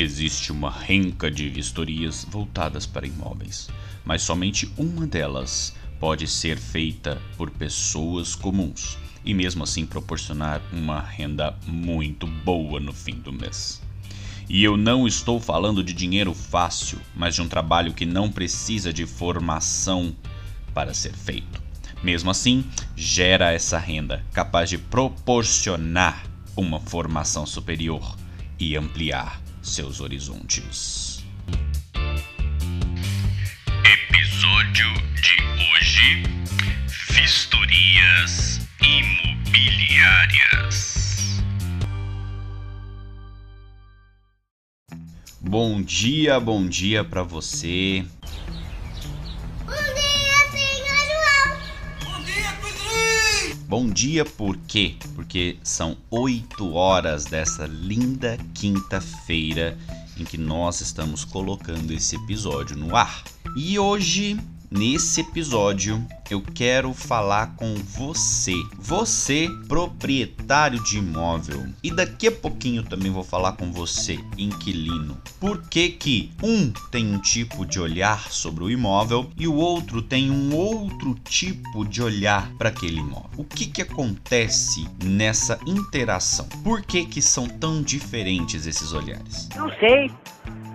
Existe uma renca de vistorias voltadas para imóveis, mas somente uma delas pode ser feita por pessoas comuns e mesmo assim proporcionar uma renda muito boa no fim do mês. E eu não estou falando de dinheiro fácil, mas de um trabalho que não precisa de formação para ser feito. Mesmo assim, gera essa renda capaz de proporcionar uma formação superior e ampliar seus horizontes. Episódio de hoje: Vistorias imobiliárias. Bom dia, bom dia para você. Bom dia por quê? Porque são 8 horas dessa linda quinta-feira em que nós estamos colocando esse episódio no ar. E hoje Nesse episódio, eu quero falar com você, você proprietário de imóvel. E daqui a pouquinho também vou falar com você, inquilino. Por que que um tem um tipo de olhar sobre o imóvel e o outro tem um outro tipo de olhar para aquele imóvel? O que que acontece nessa interação? Por que que são tão diferentes esses olhares? Não sei.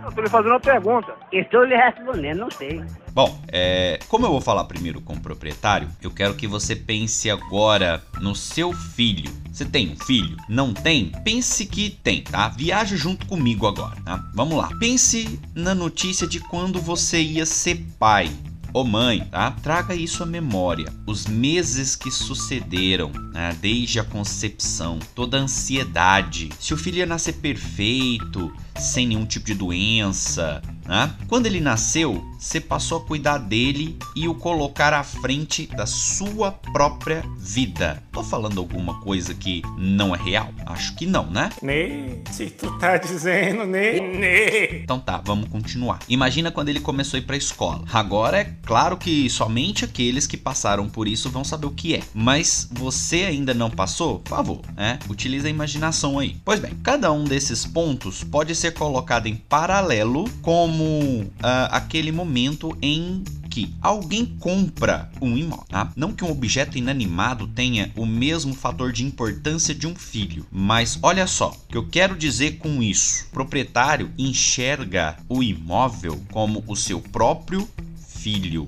Eu tô lhe fazendo uma pergunta. Estou lhe respondendo, não sei. Bom, é, como eu vou falar primeiro com o proprietário, eu quero que você pense agora no seu filho. Você tem um filho? Não tem? Pense que tem, tá? Viaja junto comigo agora, tá? Vamos lá. Pense na notícia de quando você ia ser pai. Ô mãe, tá? Traga isso à memória. Os meses que sucederam, né? desde a concepção, toda a ansiedade. Se o filho ia nascer perfeito, sem nenhum tipo de doença, né? Quando ele nasceu, você passou a cuidar dele e o colocar à frente da sua própria vida. Tô falando alguma coisa que não é real? Acho que não, né? Ne, se tu tá dizendo, ne, ne. Então tá, vamos continuar. Imagina quando ele começou a ir pra escola. Agora é claro que somente aqueles que passaram por isso vão saber o que é. Mas você ainda não passou? Por favor, né? Utilize a imaginação aí. Pois bem, cada um desses pontos pode ser colocado em paralelo como uh, aquele momento em que alguém compra um imóvel. Tá? Não que um objeto inanimado tenha o mesmo fator de importância de um filho, mas olha só, o que eu quero dizer com isso: o proprietário enxerga o imóvel como o seu próprio filho.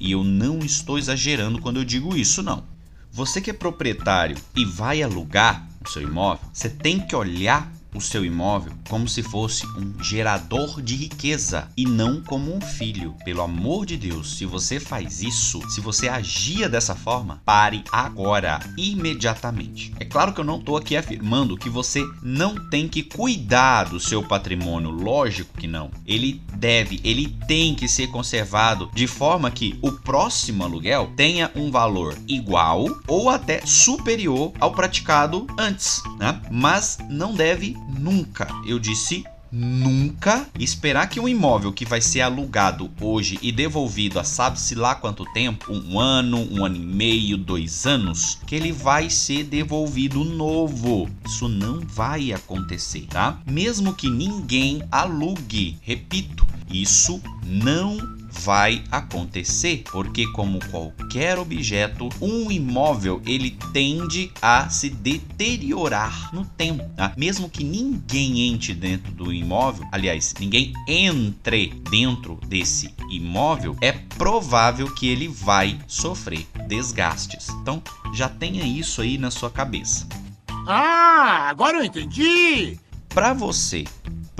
E eu não estou exagerando quando eu digo isso, não. Você que é proprietário e vai alugar o seu imóvel, você tem que olhar o seu imóvel como se fosse um gerador de riqueza e não como um filho. Pelo amor de Deus, se você faz isso, se você agia dessa forma, pare agora, imediatamente. É claro que eu não estou aqui afirmando que você não tem que cuidar do seu patrimônio, lógico que não. Ele deve, ele tem que ser conservado de forma que o próximo aluguel tenha um valor igual ou até superior ao praticado antes, né? Mas não deve nunca, eu disse nunca. Esperar que um imóvel que vai ser alugado hoje e devolvido a sabe-se lá quanto tempo, um ano, um ano e meio, dois anos, que ele vai ser devolvido novo. Isso não vai acontecer, tá? Mesmo que ninguém alugue, repito, isso não vai acontecer, porque como qualquer objeto, um imóvel ele tende a se deteriorar no tempo, tá? Mesmo que ninguém entre dentro do imóvel, aliás, ninguém entre dentro desse imóvel, é provável que ele vai sofrer desgastes. Então, já tenha isso aí na sua cabeça. Ah, agora eu entendi. Para você,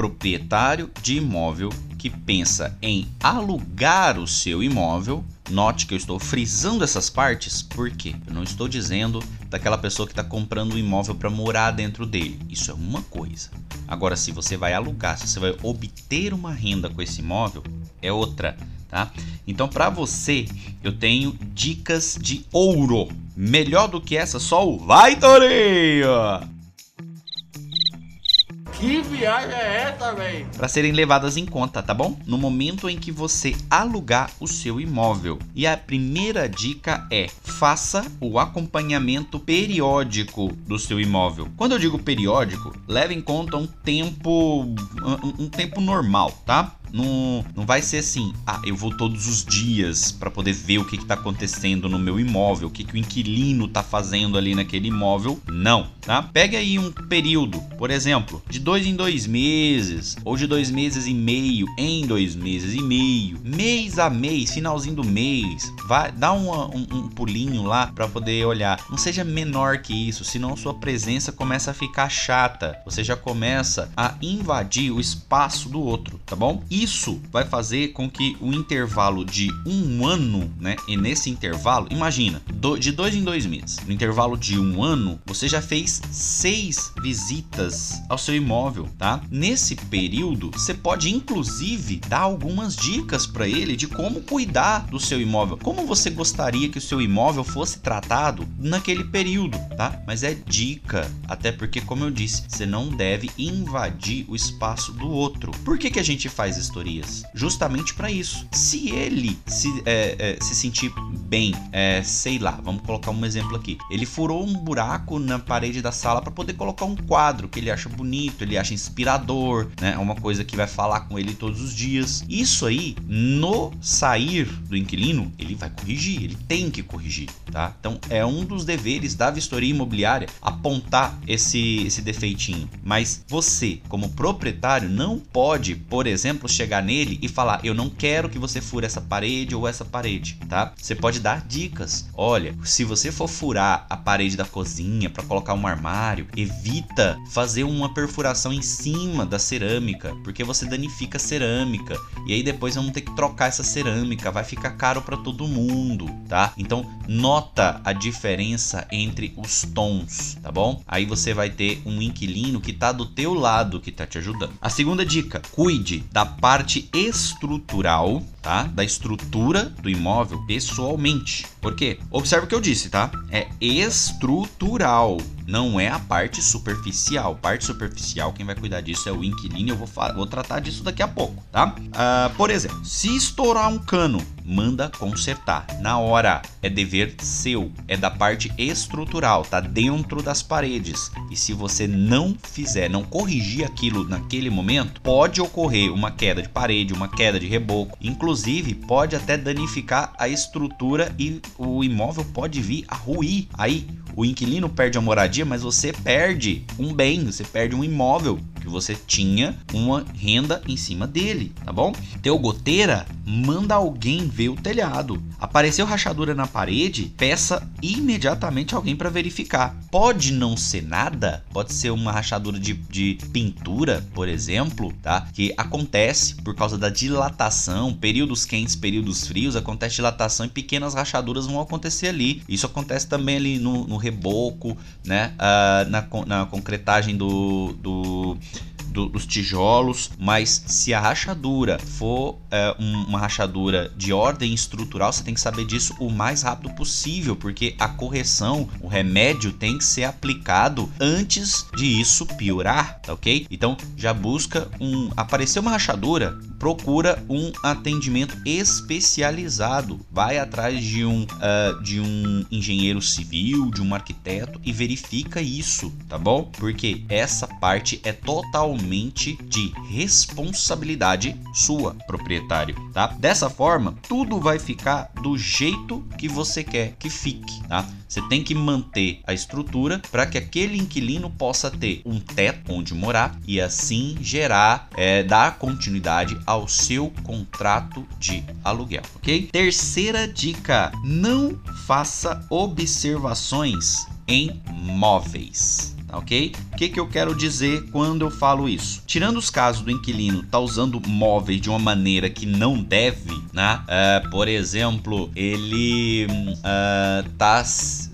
proprietário de imóvel, que pensa em alugar o seu imóvel, note que eu estou frisando essas partes porque eu não estou dizendo daquela pessoa que está comprando um imóvel para morar dentro dele. Isso é uma coisa. Agora, se você vai alugar, se você vai obter uma renda com esse imóvel, é outra. Tá? Então, para você, eu tenho dicas de ouro. Melhor do que essa, só o Vai Torinho! Que viagem é essa, velho? para serem levadas em conta, tá bom? No momento em que você alugar o seu imóvel. E a primeira dica é: faça o acompanhamento periódico do seu imóvel. Quando eu digo periódico, leve em conta um tempo um, um tempo normal, tá? Não, não vai ser assim, ah, eu vou todos os dias para poder ver o que, está acontecendo no meu imóvel, o que, que o inquilino tá fazendo ali naquele imóvel. Não, tá? Pega aí um período, por exemplo, de dois em dois meses, ou de dois meses e meio em dois meses e meio, mês a mês, finalzinho do mês, vai dá uma, um, um pulinho lá para poder olhar. Não seja menor que isso, senão sua presença começa a ficar chata. Você já começa a invadir o espaço do outro, tá bom? E isso vai fazer com que o intervalo de um ano, né? E nesse intervalo, imagina, do, de dois em dois meses, no intervalo de um ano, você já fez seis visitas ao seu imóvel, tá? Nesse período, você pode inclusive dar algumas dicas para ele de como cuidar do seu imóvel, como você gostaria que o seu imóvel fosse tratado naquele período, tá? Mas é dica, até porque, como eu disse, você não deve invadir o espaço do outro. Por que, que a gente faz isso? Consultorias, justamente para isso. Se ele se, é, é, se sentir bem, é, sei lá, vamos colocar um exemplo aqui. Ele furou um buraco na parede da sala para poder colocar um quadro que ele acha bonito, ele acha inspirador, né? É uma coisa que vai falar com ele todos os dias. Isso aí, no sair do inquilino, ele vai corrigir, ele tem que corrigir, tá? Então é um dos deveres da vistoria imobiliária apontar esse, esse defeitinho. Mas você, como proprietário, não pode, por exemplo, chegar nele e falar: Eu não quero que você fure essa parede ou essa parede, tá? Você pode dar dicas. Olha, se você for furar a parede da cozinha para colocar um armário, evita fazer uma perfuração em cima da cerâmica, porque você danifica a cerâmica. E aí depois vamos ter que trocar essa cerâmica, vai ficar caro para todo mundo, tá? Então, nota a diferença entre os tons, tá bom? Aí você vai ter um inquilino que tá do teu lado que tá te ajudando. A segunda dica: cuide da parte parte estrutural, tá? Da estrutura do imóvel pessoalmente. Por quê? Observe o que eu disse, tá? É estrutural, não é a parte superficial. Parte superficial, quem vai cuidar disso é o inquilino. Eu vou, vou tratar disso daqui a pouco, tá? Uh, por exemplo, se estourar um cano manda consertar. Na hora, é dever seu, é da parte estrutural, tá dentro das paredes. E se você não fizer, não corrigir aquilo naquele momento, pode ocorrer uma queda de parede, uma queda de reboco, inclusive pode até danificar a estrutura e o imóvel pode vir a ruir. Aí o inquilino perde a moradia, mas você perde um bem, você perde um imóvel que você tinha uma renda em cima dele, tá bom? Teu goteira, manda alguém ver o telhado. Apareceu rachadura na parede, peça imediatamente alguém para verificar. Pode não ser nada, pode ser uma rachadura de, de pintura, por exemplo, tá? Que acontece por causa da dilatação, períodos quentes, períodos frios, acontece dilatação e pequenas rachaduras vão acontecer ali. Isso acontece também ali no, no reboco, né? Uh, na, na concretagem do, do do, dos tijolos, mas se a rachadura for é, um, uma rachadura de ordem estrutural, você tem que saber disso o mais rápido possível, porque a correção, o remédio tem que ser aplicado antes de isso piorar, tá ok? Então já busca um. Apareceu uma rachadura, procura um atendimento especializado, vai atrás de um, uh, de um engenheiro civil, de um arquiteto e verifica isso, tá bom? Porque essa parte é totalmente totalmente de responsabilidade sua, proprietário, tá? Dessa forma, tudo vai ficar do jeito que você quer que fique, tá? Você tem que manter a estrutura para que aquele inquilino possa ter um teto onde morar e assim gerar, é, dar continuidade ao seu contrato de aluguel, ok? Terceira dica: não faça observações em móveis ok? O que, que eu quero dizer quando eu falo isso? Tirando os casos do inquilino tá usando móveis de uma maneira que não deve, né? Uh, por exemplo, ele uh, tá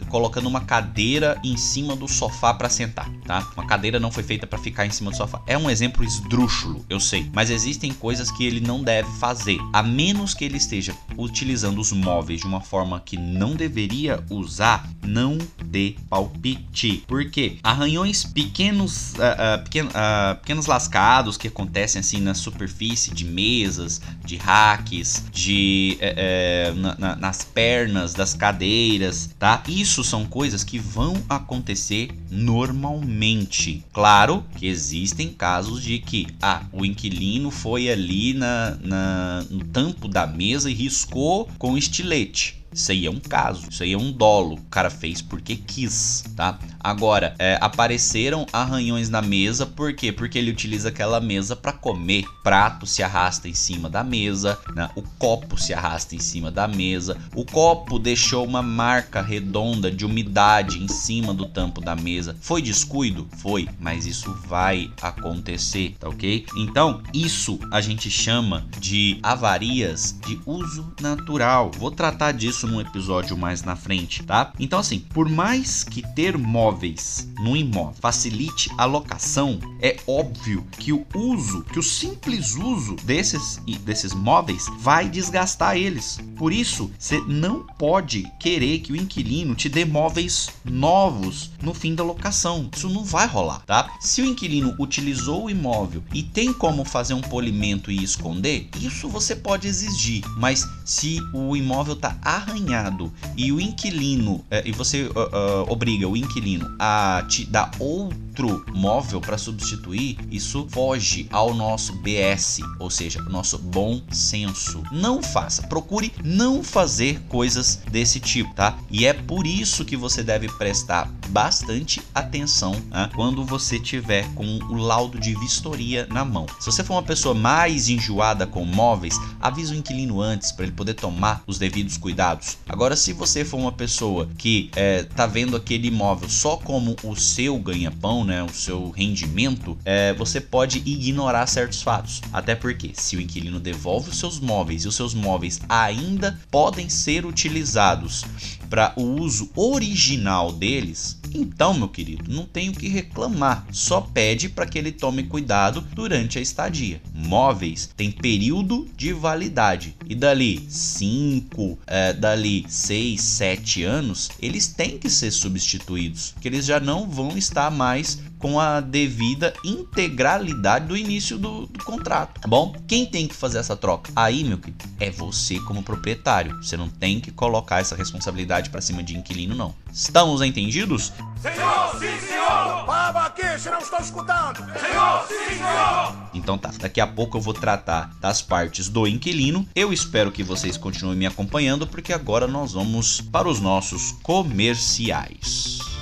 colocando uma cadeira em cima do sofá para sentar, tá? Uma cadeira não foi feita para ficar em cima do sofá. É um exemplo esdrúxulo, eu sei, mas existem coisas que ele não deve fazer, a menos que ele esteja utilizando os móveis de uma forma que não deveria usar, não dê palpite. Por quê? Arranhões pequenos, uh, uh, pequen, uh, pequenos lascados que acontecem assim na superfície de mesas, de racks, de eh, eh, na, na, nas pernas das cadeiras, tá? Isso são coisas que vão acontecer normalmente. Claro que existem casos de que ah, o inquilino foi ali na, na no tampo da mesa e riscou com estilete. Isso aí é um caso, isso aí é um dolo. O cara fez porque quis, tá? Agora, é, apareceram arranhões na mesa, por quê? Porque ele utiliza aquela mesa para comer. Prato se arrasta em cima da mesa, né? o copo se arrasta em cima da mesa. O copo deixou uma marca redonda de umidade em cima do tampo da mesa. Foi descuido? Foi, mas isso vai acontecer, tá ok? Então, isso a gente chama de avarias de uso natural. Vou tratar disso isso num episódio mais na frente, tá? Então, assim, por mais que ter móveis no imóvel facilite a locação, é óbvio que o uso, que o simples uso desses, desses móveis vai desgastar eles. Por isso, você não pode querer que o inquilino te dê móveis novos no fim da locação. Isso não vai rolar, tá? Se o inquilino utilizou o imóvel e tem como fazer um polimento e esconder, isso você pode exigir. Mas se o imóvel está arranhado e o inquilino é, e você uh, uh, obriga o inquilino a te dar outro móvel para substituir, isso foge ao nosso BS, ou seja, o nosso bom senso. Não faça, procure não fazer coisas desse tipo, tá? E é por isso que você deve prestar bastante atenção né, quando você tiver com o laudo de vistoria na mão. Se você for uma pessoa mais enjoada com móveis, avisa o inquilino antes para ele poder tomar os devidos cuidados. Agora, se você for uma pessoa que é, tá vendo aquele imóvel só como o seu ganha-pão, né, o seu rendimento, é, você pode ignorar certos fatos. Até porque, se o inquilino devolve os seus móveis e os seus móveis ainda podem ser utilizados para o uso original deles, então, meu querido, não tem o que reclamar, só pede para que ele tome cuidado durante a estadia. Móveis têm período de validade e dali 5, é, dali 6, 7 anos, eles têm que ser substituídos, que eles já não vão estar mais com a devida integralidade do início do, do, contrato, tá bom? Quem tem que fazer essa troca? Aí, meu querido, é você como proprietário. Você não tem que colocar essa responsabilidade para cima de inquilino, não. Estamos entendidos? Senhor, sim, senhor! Baba aqui, se não estou escutando! Senhor, sim, senhor! Então tá, daqui a pouco eu vou tratar das partes do inquilino. Eu espero que vocês continuem me acompanhando, porque agora nós vamos para os nossos comerciais.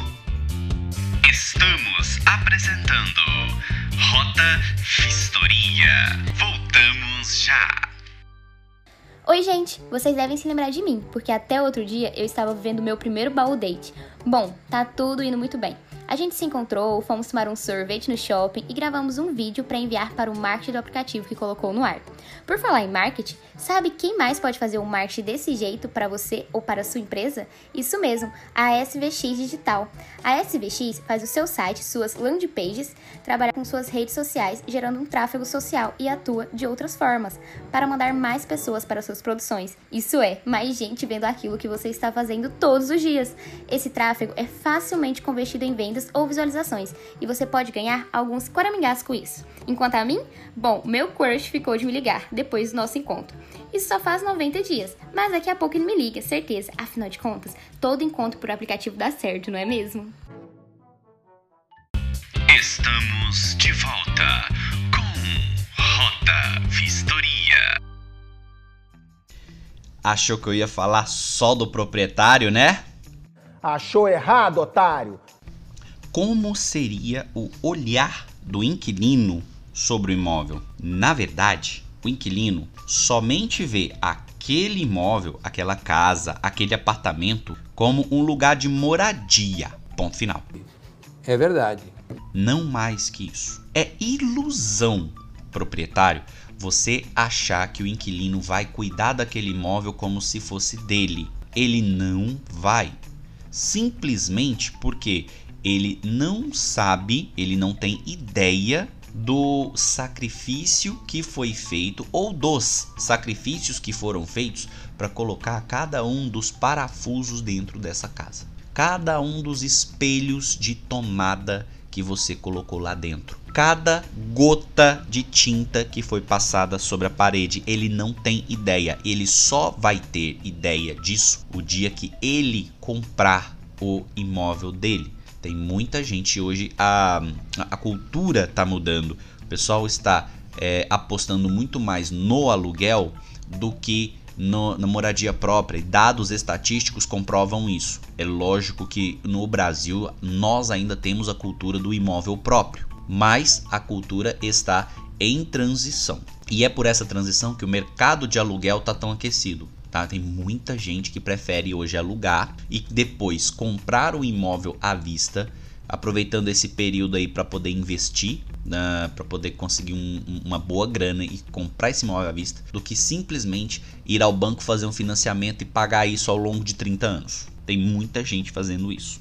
Estamos apresentando Rota Vistoria. Voltamos já. Oi, gente! Vocês devem se lembrar de mim, porque até outro dia eu estava vivendo meu primeiro baú date. Bom, tá tudo indo muito bem. A gente se encontrou, fomos tomar um sorvete no shopping e gravamos um vídeo para enviar para o marketing do aplicativo que colocou no ar. Por falar em marketing, sabe quem mais pode fazer um marketing desse jeito para você ou para a sua empresa? Isso mesmo, a SVX Digital. A SVX faz o seu site, suas landing pages, trabalha com suas redes sociais, gerando um tráfego social e atua de outras formas para mandar mais pessoas para suas produções. Isso é, mais gente vendo aquilo que você está fazendo todos os dias. Esse tráfego é facilmente convertido em vendas vendas ou visualizações, e você pode ganhar alguns quaramingás com isso. Enquanto a mim, bom, meu crush ficou de me ligar depois do nosso encontro. Isso só faz 90 dias, mas daqui a pouco ele me liga, certeza. Afinal de contas, todo encontro por aplicativo dá certo, não é mesmo? Estamos de volta com Rota Vistoria. Achou que eu ia falar só do proprietário, né? Achou errado, otário! Como seria o olhar do inquilino sobre o imóvel. Na verdade, o inquilino somente vê aquele imóvel, aquela casa, aquele apartamento como um lugar de moradia. Ponto final. É verdade. Não mais que isso. É ilusão, proprietário, você achar que o inquilino vai cuidar daquele imóvel como se fosse dele. Ele não vai. simplesmente porque ele não sabe, ele não tem ideia do sacrifício que foi feito ou dos sacrifícios que foram feitos para colocar cada um dos parafusos dentro dessa casa. Cada um dos espelhos de tomada que você colocou lá dentro. Cada gota de tinta que foi passada sobre a parede, ele não tem ideia. Ele só vai ter ideia disso o dia que ele comprar o imóvel dele. Tem muita gente hoje, a, a cultura está mudando. O pessoal está é, apostando muito mais no aluguel do que no, na moradia própria. E dados estatísticos comprovam isso. É lógico que no Brasil nós ainda temos a cultura do imóvel próprio, mas a cultura está em transição. E é por essa transição que o mercado de aluguel está tão aquecido. Tá? Tem muita gente que prefere hoje alugar e depois comprar o imóvel à vista, aproveitando esse período aí para poder investir, né, para poder conseguir um, uma boa grana e comprar esse imóvel à vista, do que simplesmente ir ao banco fazer um financiamento e pagar isso ao longo de 30 anos. Tem muita gente fazendo isso.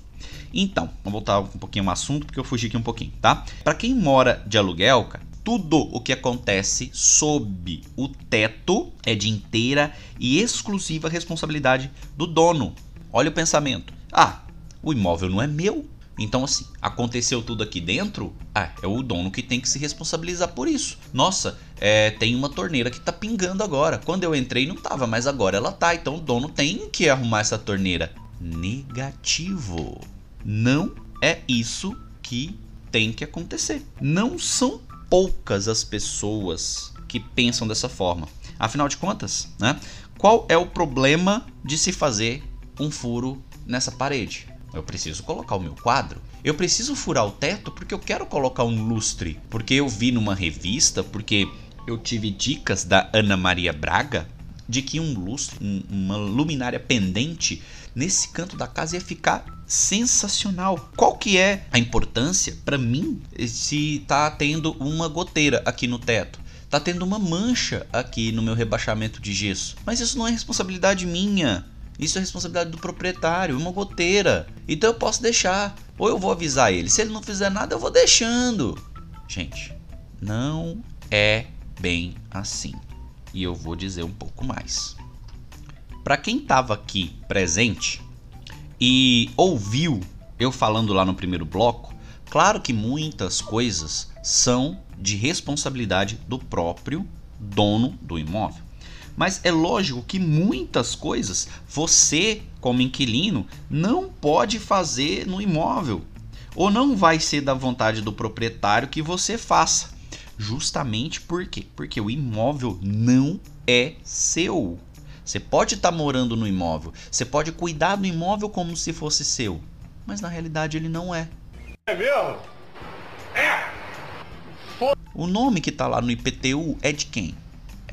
Então, vamos voltar um pouquinho ao assunto porque eu fugi aqui um pouquinho, tá? Para quem mora de aluguel, cara, tudo o que acontece sob o teto é de inteira e exclusiva responsabilidade do dono. Olha o pensamento. Ah, o imóvel não é meu. Então, assim, aconteceu tudo aqui dentro, ah, é o dono que tem que se responsabilizar por isso. Nossa, é, tem uma torneira que tá pingando agora. Quando eu entrei não tava, mas agora ela tá. Então o dono tem que arrumar essa torneira. Negativo. Não é isso que tem que acontecer. Não são poucas as pessoas que pensam dessa forma. Afinal de contas, né? Qual é o problema de se fazer um furo nessa parede? Eu preciso colocar o meu quadro. Eu preciso furar o teto porque eu quero colocar um lustre. Porque eu vi numa revista, porque eu tive dicas da Ana Maria Braga de que um lustre, uma luminária pendente nesse canto da casa ia ficar sensacional. Qual que é a importância para mim se tá tendo uma goteira aqui no teto? Tá tendo uma mancha aqui no meu rebaixamento de gesso. Mas isso não é responsabilidade minha. Isso é responsabilidade do proprietário, uma goteira. Então eu posso deixar. Ou eu vou avisar ele. Se ele não fizer nada, eu vou deixando. Gente, não é bem assim. E eu vou dizer um pouco mais. Para quem estava aqui presente e ouviu eu falando lá no primeiro bloco, claro que muitas coisas são de responsabilidade do próprio dono do imóvel. Mas é lógico que muitas coisas você, como inquilino, não pode fazer no imóvel. Ou não vai ser da vontade do proprietário que você faça. Justamente por quê? Porque o imóvel não é seu. Você pode estar tá morando no imóvel, você pode cuidar do imóvel como se fosse seu, mas na realidade ele não é. É mesmo? É! O nome que está lá no IPTU é de quem?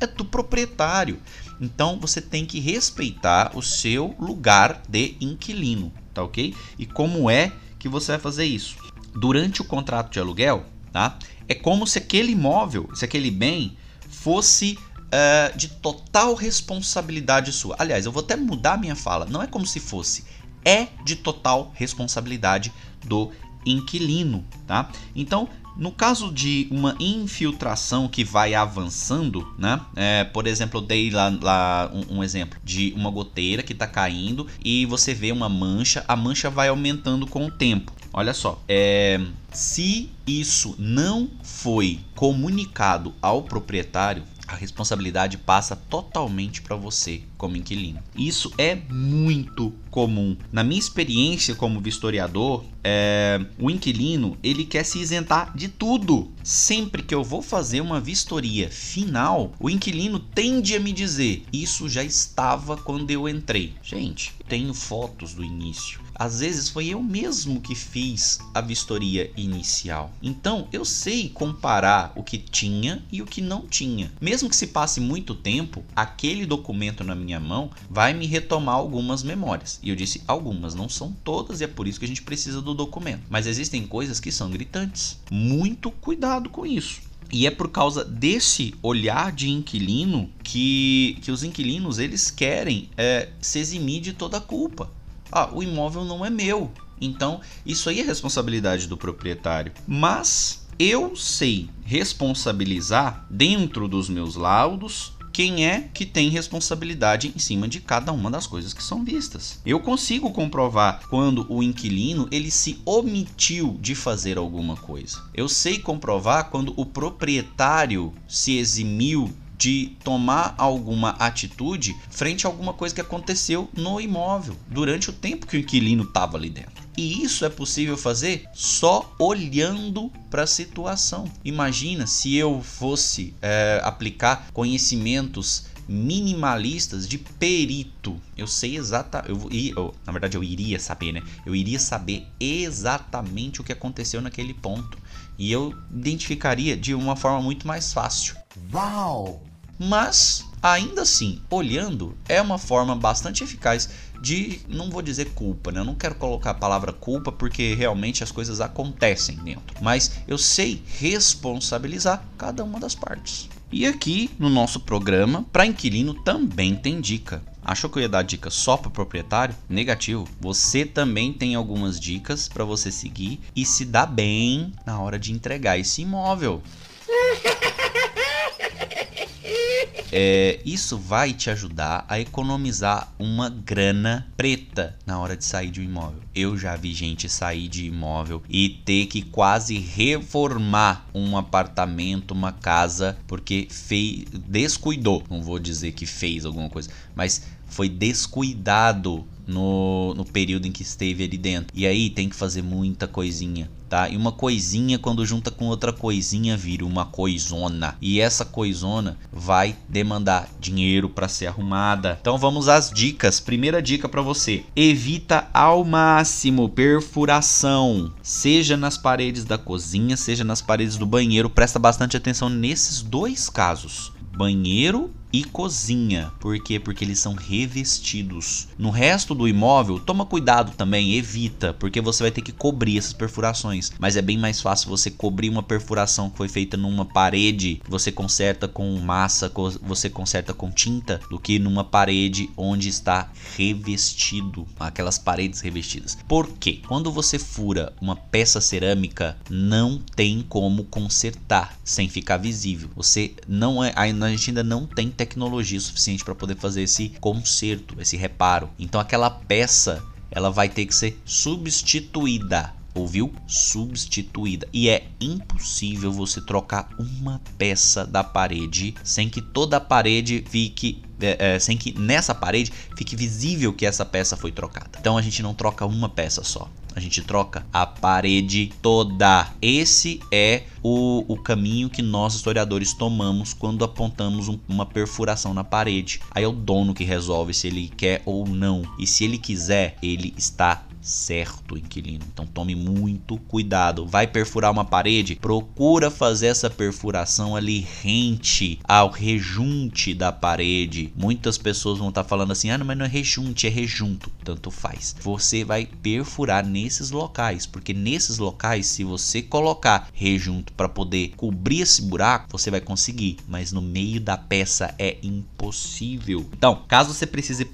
é do proprietário. Então você tem que respeitar o seu lugar de inquilino, tá ok? E como é que você vai fazer isso? Durante o contrato de aluguel, tá? É como se aquele imóvel, se aquele bem fosse uh, de total responsabilidade sua. Aliás, eu vou até mudar minha fala. Não é como se fosse, é de total responsabilidade do inquilino, tá? Então no caso de uma infiltração que vai avançando, né? É, por exemplo, eu dei lá, lá um, um, exemplo de uma goteira que está caindo e você vê uma mancha, a mancha vai aumentando com o tempo. Olha só, é, se isso não foi comunicado ao proprietário, a responsabilidade passa totalmente para você como inquilino. Isso é muito comum. Na minha experiência como vistoriador, é, o inquilino ele quer se isentar de tudo. Sempre que eu vou fazer uma vistoria final, o inquilino tende a me dizer: Isso já estava quando eu entrei. Gente, tenho fotos do início. Às vezes foi eu mesmo que fiz a vistoria inicial. Então eu sei comparar o que tinha e o que não tinha. Mesmo que se passe muito tempo, aquele documento na minha mão vai me retomar algumas memórias. E eu disse algumas, não são todas, e é por isso que a gente precisa do documento. Mas existem coisas que são gritantes. Muito cuidado com isso. E é por causa desse olhar de inquilino que, que os inquilinos eles querem é, se eximir de toda a culpa. ah, o imóvel não é meu. Então, isso aí é responsabilidade do proprietário. Mas eu sei responsabilizar dentro dos meus laudos quem é que tem responsabilidade em cima de cada uma das coisas que são vistas. Eu consigo comprovar quando o inquilino ele se omitiu de fazer alguma coisa. Eu sei comprovar quando o proprietário se eximiu de tomar alguma atitude frente a alguma coisa que aconteceu no imóvel durante o tempo que o inquilino estava ali dentro. E isso é possível fazer só olhando para a situação. Imagina se eu fosse é, aplicar conhecimentos minimalistas de perito. Eu sei eu, eu, na verdade eu iria saber, né? Eu iria saber exatamente o que aconteceu naquele ponto e eu identificaria de uma forma muito mais fácil. Uau! Mas, ainda assim, olhando é uma forma bastante eficaz de, não vou dizer culpa, né? Eu não quero colocar a palavra culpa porque realmente as coisas acontecem dentro, mas eu sei responsabilizar cada uma das partes. E aqui no nosso programa, para inquilino também tem dica. Achou que eu ia dar dica só para proprietário? Negativo. Você também tem algumas dicas para você seguir e se dar bem na hora de entregar esse imóvel. É, isso vai te ajudar a economizar uma grana preta na hora de sair de um imóvel. Eu já vi gente sair de imóvel e ter que quase reformar um apartamento, uma casa, porque fez, descuidou. Não vou dizer que fez alguma coisa, mas foi descuidado no, no período em que esteve ali dentro. E aí tem que fazer muita coisinha, tá? E uma coisinha, quando junta com outra coisinha, vira uma coisona. E essa coisona vai demandar dinheiro para ser arrumada. Então vamos às dicas. Primeira dica para você: evita ao máximo perfuração, seja nas paredes da cozinha, seja nas paredes do banheiro. Presta bastante atenção nesses dois casos banheiro e cozinha. Por quê? Porque eles são revestidos. No resto do imóvel, toma cuidado também, evita, porque você vai ter que cobrir essas perfurações. Mas é bem mais fácil você cobrir uma perfuração que foi feita numa parede, você conserta com massa, você conserta com tinta, do que numa parede onde está revestido, aquelas paredes revestidas. Por quê? Quando você fura uma peça cerâmica, não tem como consertar sem ficar visível. Você não é, a gente ainda não tem tecnologia suficiente para poder fazer esse conserto, esse reparo. Então aquela peça ela vai ter que ser substituída. Ouviu? Substituída. E é impossível você trocar uma peça da parede sem que toda a parede fique é, é, sem que nessa parede fique visível que essa peça foi trocada. Então a gente não troca uma peça só. A gente troca a parede toda. Esse é o, o caminho que nós historiadores tomamos quando apontamos um, uma perfuração na parede. Aí é o dono que resolve se ele quer ou não. E se ele quiser, ele está certo, inquilino. Então tome muito cuidado. Vai perfurar uma parede? Procura fazer essa perfuração ali rente ao rejunte da parede. Muitas pessoas vão estar tá falando assim: "Ah, não, mas não é rejunte, é rejunto". Tanto faz. Você vai perfurar nesses locais, porque nesses locais, se você colocar rejunto para poder cobrir esse buraco, você vai conseguir, mas no meio da peça é impossível. Então, caso você precise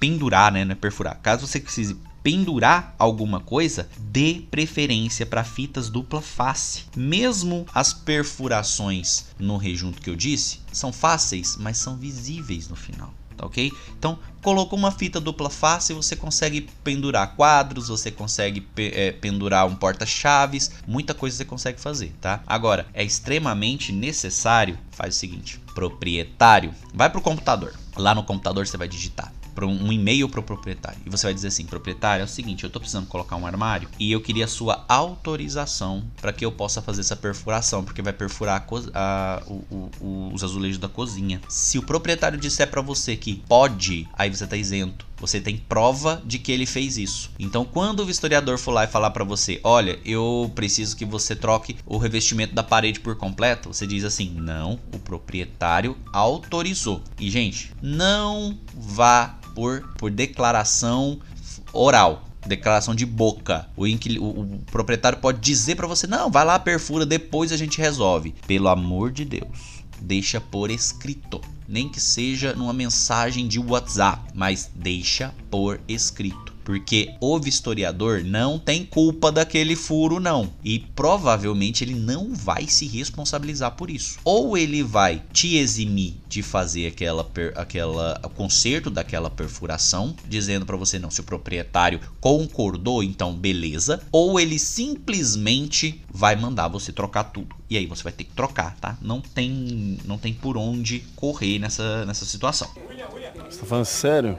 pendurar, né, não é perfurar. Caso você precise pendurar alguma coisa, dê preferência para fitas dupla face. Mesmo as perfurações no rejunto que eu disse são fáceis, mas são visíveis no final. Tá ok? Então, colocou uma fita dupla face, você consegue pendurar quadros, você consegue é, pendurar um porta-chaves, muita coisa você consegue fazer, tá? Agora, é extremamente necessário, faz o seguinte, proprietário, vai pro computador. Lá no computador você vai digitar um e-mail para o proprietário. E você vai dizer assim: proprietário, é o seguinte, eu estou precisando colocar um armário e eu queria a sua autorização para que eu possa fazer essa perfuração, porque vai perfurar a, a, o, o, os azulejos da cozinha. Se o proprietário disser para você que pode, aí você está isento. Você tem prova de que ele fez isso. Então, quando o vistoriador for lá e falar para você, olha, eu preciso que você troque o revestimento da parede por completo, você diz assim: não, o proprietário autorizou. E, gente, não vá por, por declaração oral declaração de boca. O, o, o proprietário pode dizer para você: não, vai lá, perfura, depois a gente resolve. Pelo amor de Deus, deixa por escrito. Nem que seja numa mensagem de WhatsApp, mas deixa por escrito Porque o vistoriador não tem culpa daquele furo, não. E provavelmente ele não vai se responsabilizar por isso. Ou ele vai te eximir de fazer aquela, aquela o conserto daquela perfuração, dizendo para você não, se o proprietário concordou, então beleza. Ou ele simplesmente vai mandar você trocar tudo. E aí você vai ter que trocar, tá? Não tem, não tem por onde correr nessa, nessa situação. Você tá falando sério?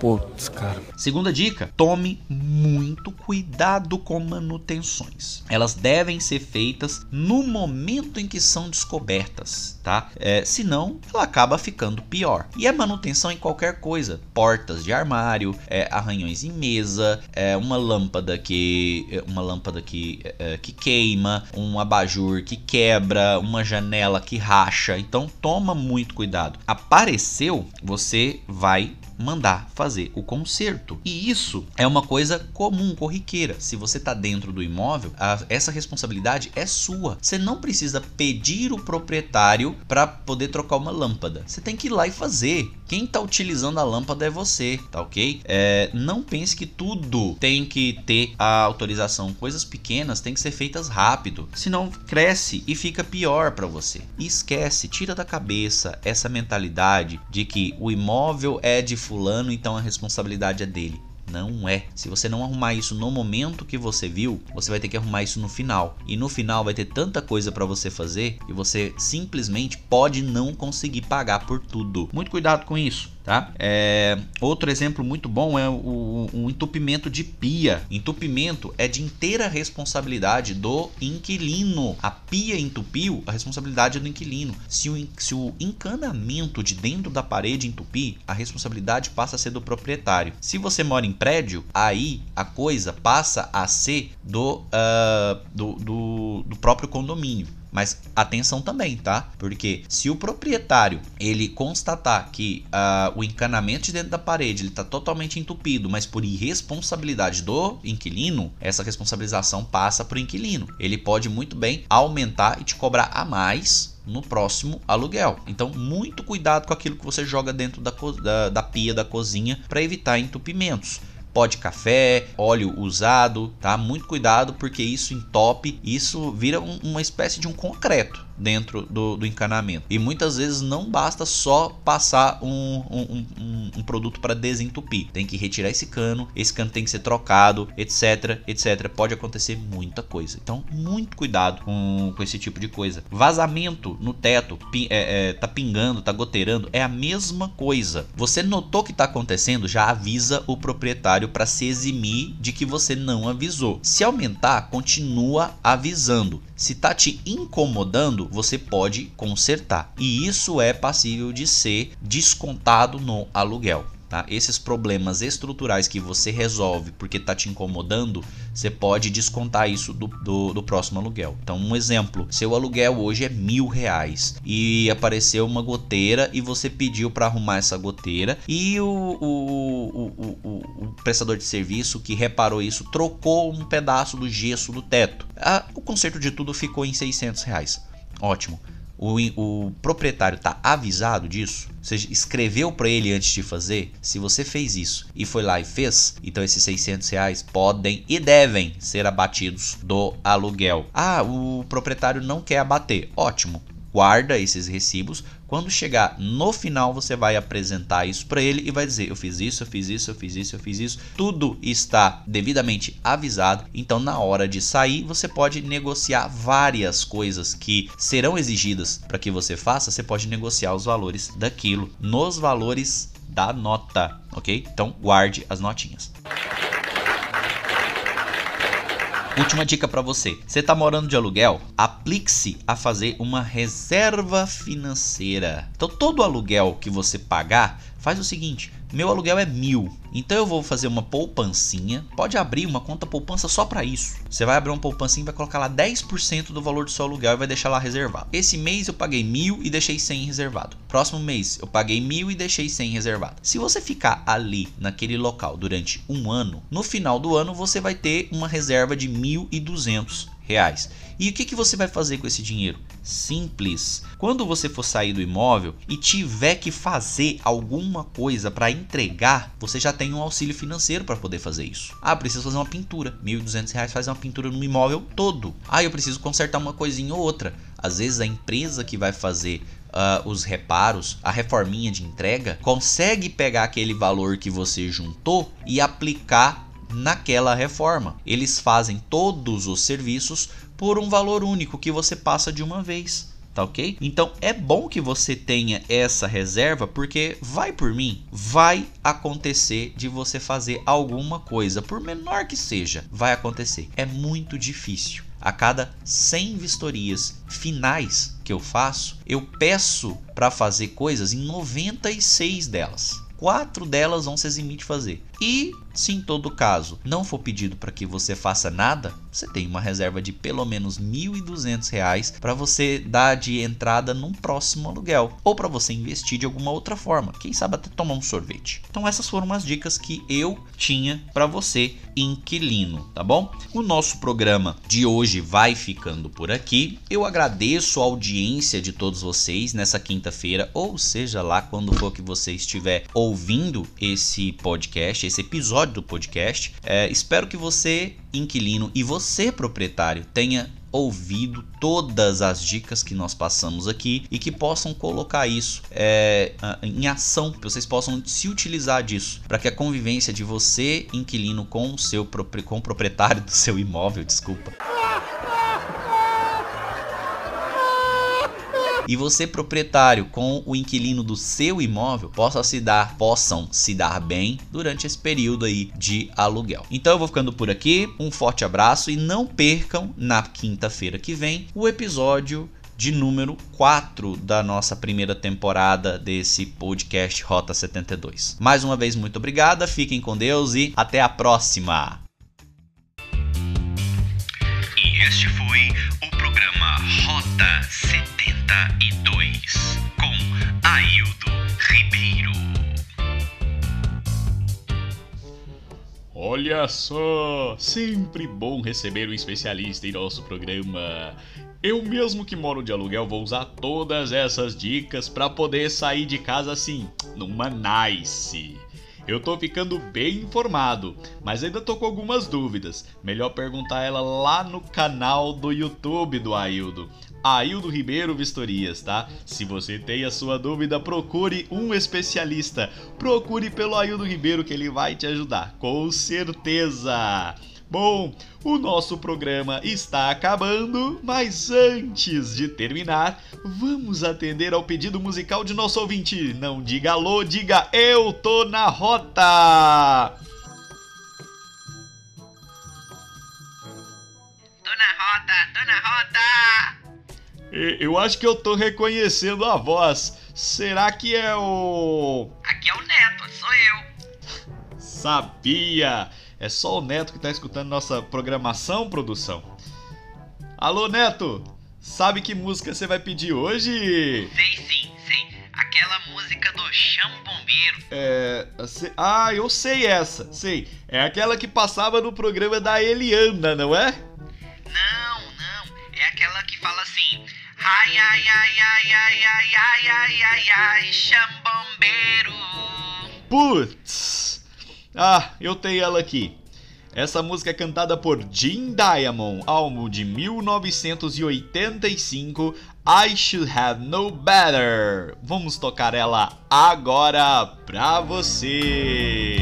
Putz, cara. Segunda dica: tome muito cuidado com manutenções. Elas devem ser feitas no momento em que são descobertas, tá? É, senão, ela acaba ficando pior. E é manutenção em qualquer coisa: portas de armário, é, arranhões em mesa, é, uma lâmpada que é, uma lâmpada que, é, que queima, um abajur que quebra, uma janela que racha. Então, toma muito cuidado. Apareceu, você vai mandar fazer o conserto. E isso é uma coisa comum, corriqueira. Se você está dentro do imóvel, a, essa responsabilidade é sua. Você não precisa pedir o proprietário para poder trocar uma lâmpada. Você tem que ir lá e fazer. Quem está utilizando a lâmpada é você, tá ok? É, não pense que tudo tem que ter a autorização. Coisas pequenas têm que ser feitas rápido, senão cresce e fica pior para você. E esquece, tira da cabeça essa mentalidade de que o imóvel é de fulano, então a responsabilidade é dele. Não é. Se você não arrumar isso no momento que você viu, você vai ter que arrumar isso no final. E no final vai ter tanta coisa para você fazer que você simplesmente pode não conseguir pagar por tudo. Muito cuidado com isso tá? É, outro exemplo muito bom é o, o, entupimento de pia. Entupimento é de inteira responsabilidade do inquilino. A pia entupiu, a responsabilidade é do inquilino. Se o, se o encanamento de dentro da parede entupir, a responsabilidade passa a ser do proprietário. Se você mora em prédio, aí a coisa passa a ser do, uh, do, do, do próprio condomínio. Mas atenção também, tá? Porque se o proprietário ele constatar que uh, o encanamento de dentro da parede está totalmente entupido, mas por irresponsabilidade do inquilino, essa responsabilização passa para o inquilino. Ele pode muito bem aumentar e te cobrar a mais no próximo aluguel. Então, muito cuidado com aquilo que você joga dentro da, da, da pia da cozinha para evitar entupimentos pó de café, óleo usado, tá? Muito cuidado porque isso entope, isso vira um, uma espécie de um concreto dentro do, do, encanamento. E muitas vezes não basta só passar um, um, um, um produto para desentupir. Tem que retirar esse cano, esse cano tem que ser trocado, etc, etc. Pode acontecer muita coisa. Então, muito cuidado com, com esse tipo de coisa. Vazamento no teto, pi, é, é, tá pingando, tá goteirando, é a mesma coisa. Você notou que está acontecendo, já avisa o proprietário para se eximir de que você não avisou. Se aumentar, continua avisando. Se tá te incomodando, você pode consertar. E isso é passível de ser descontado no aluguel. Tá? Esses problemas estruturais que você resolve porque está te incomodando, você pode descontar isso do, do, do, próximo aluguel. Então, um exemplo: seu aluguel hoje é mil reais e apareceu uma goteira e você pediu para arrumar essa goteira e o, o, o, o, prestador de serviço que reparou isso trocou um pedaço do gesso do teto. Ah, o conserto de tudo ficou em 600 reais. Ótimo o, o proprietário está avisado disso, você escreveu para ele antes de fazer, se você fez isso e foi lá e fez, então esses 600 reais podem e devem ser abatidos do aluguel. Ah, o proprietário não quer abater. Ótimo, guarda esses recibos. Quando chegar no final, você vai apresentar isso para ele e vai dizer: Eu fiz isso, eu fiz isso, eu fiz isso, eu fiz isso. Tudo está devidamente avisado. Então, na hora de sair, você pode negociar várias coisas que serão exigidas para que você faça. Você pode negociar os valores daquilo nos valores da nota, ok? Então, guarde as notinhas. Última dica para você. Você está morando de aluguel? Aplique-se a fazer uma reserva financeira. Então todo aluguel que você pagar, faz o seguinte: meu aluguel é mil. Então eu vou fazer uma poupancinha. Pode abrir uma conta poupança só para isso. Você vai abrir uma poupancinha e vai colocar lá 10% do valor do seu aluguel e vai deixar lá reservado. Esse mês eu paguei mil e deixei 100 reservado. Próximo mês eu paguei mil e deixei 100 reservado. Se você ficar ali naquele local durante um ano, no final do ano você vai ter uma reserva de 1.200 reais. E o que, que você vai fazer com esse dinheiro? Simples. Quando você for sair do imóvel e tiver que fazer alguma coisa para entregar, você já tem um auxílio financeiro para poder fazer isso. Ah, preciso fazer uma pintura. R$ 1.200 faz uma pintura no imóvel todo. Ah, eu preciso consertar uma coisinha ou outra. Às vezes a empresa que vai fazer Uh, os reparos, a reforminha de entrega, consegue pegar aquele valor que você juntou e aplicar naquela reforma. Eles fazem todos os serviços por um valor único que você passa de uma vez. Tá ok? Então é bom que você tenha essa reserva, porque vai por mim, vai acontecer de você fazer alguma coisa, por menor que seja, vai acontecer. É muito difícil a cada 100 vistorias finais que eu faço, eu peço para fazer coisas em 96 delas. Quatro delas vão se eximir de fazer. E se em todo caso não for pedido para que você faça nada, você tem uma reserva de pelo menos R$ 1.200 para você dar de entrada num próximo aluguel ou para você investir de alguma outra forma, quem sabe até tomar um sorvete. Então essas foram as dicas que eu tinha para você inquilino, tá bom? O nosso programa de hoje vai ficando por aqui. Eu agradeço a audiência de todos vocês nessa quinta-feira, ou seja lá quando for que você estiver ouvindo esse podcast, esse episódio do podcast. É, espero que você, inquilino, e você, proprietário, tenha ouvido todas as dicas que nós passamos aqui e que possam colocar isso é, em ação, que vocês possam se utilizar disso para que a convivência de você, inquilino, com o seu com o proprietário do seu imóvel, desculpa, e você proprietário com o inquilino do seu imóvel possa se dar, possam se dar bem durante esse período aí de aluguel. Então eu vou ficando por aqui, um forte abraço e não percam na quinta-feira que vem o episódio de número 4 da nossa primeira temporada desse podcast Rota 72. Mais uma vez, muito obrigada, fiquem com Deus e até a próxima! E este foi 72 com Aildo Ribeiro. Olha só, sempre bom receber um especialista em nosso programa. Eu mesmo que moro de aluguel vou usar todas essas dicas para poder sair de casa assim, numa nice. Eu tô ficando bem informado, mas ainda tô com algumas dúvidas. Melhor perguntar ela lá no canal do YouTube do Aildo. Aildo Ribeiro Vistorias, tá? Se você tem a sua dúvida, procure um especialista. Procure pelo Aildo Ribeiro que ele vai te ajudar, com certeza. Bom, o nosso programa está acabando, mas antes de terminar, vamos atender ao pedido musical de nosso ouvinte. Não diga alô, diga eu tô na rota! Tô na rota, tô na rota! Eu acho que eu tô reconhecendo a voz. Será que é o. Aqui é o Neto, sou eu. Sabia! É só o Neto que tá escutando nossa programação, produção. Alô, Neto! Sabe que música você vai pedir hoje? Sei sim, sei. Aquela música do Chão Bombeiro. É. Ah, eu sei essa, sei. É aquela que passava no programa da Eliana, não é? Não, não. É aquela que fala assim. Ai, ai, ai, ai, ai, ai, ai, ai, ai, ai, Chão Bombeiro. Putz! Ah, eu tenho ela aqui. Essa música é cantada por Jim Diamond, álbum de 1985, I Should Have No Better. Vamos tocar ela agora pra você.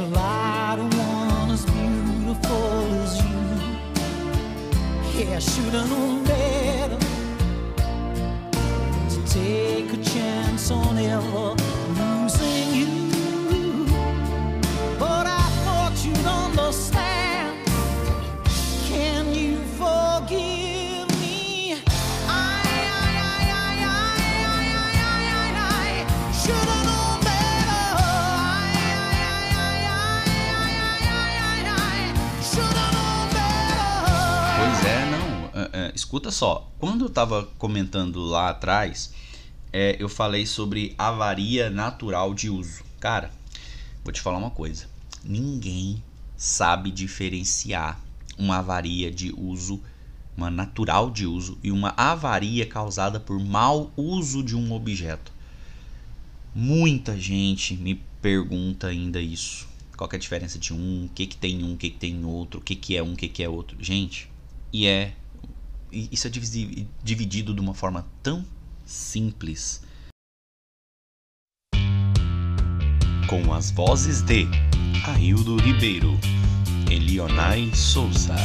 I I should have known better. take a chance on ever escuta só. Quando eu tava comentando lá atrás é, eu falei sobre avaria natural de uso. Cara, Vou te falar uma coisa. Ninguém sabe diferenciar uma avaria de uso, uma natural de uso e uma avaria causada por mau uso de um objeto. Muita gente me pergunta ainda isso. Qual é a diferença de um, o que, que tem um, o que, que tem outro, o que, que é um, o que, que é outro. Gente, e é. Isso é dividido de uma forma tão simples. Com as vozes de Aildo Ribeiro, Elionai Souza.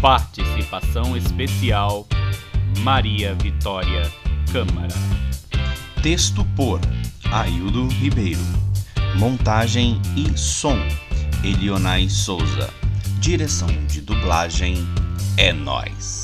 Participação especial Maria Vitória Câmara. Texto por Aildo Ribeiro. Montagem e som Elionai Souza. Direção de dublagem é nós.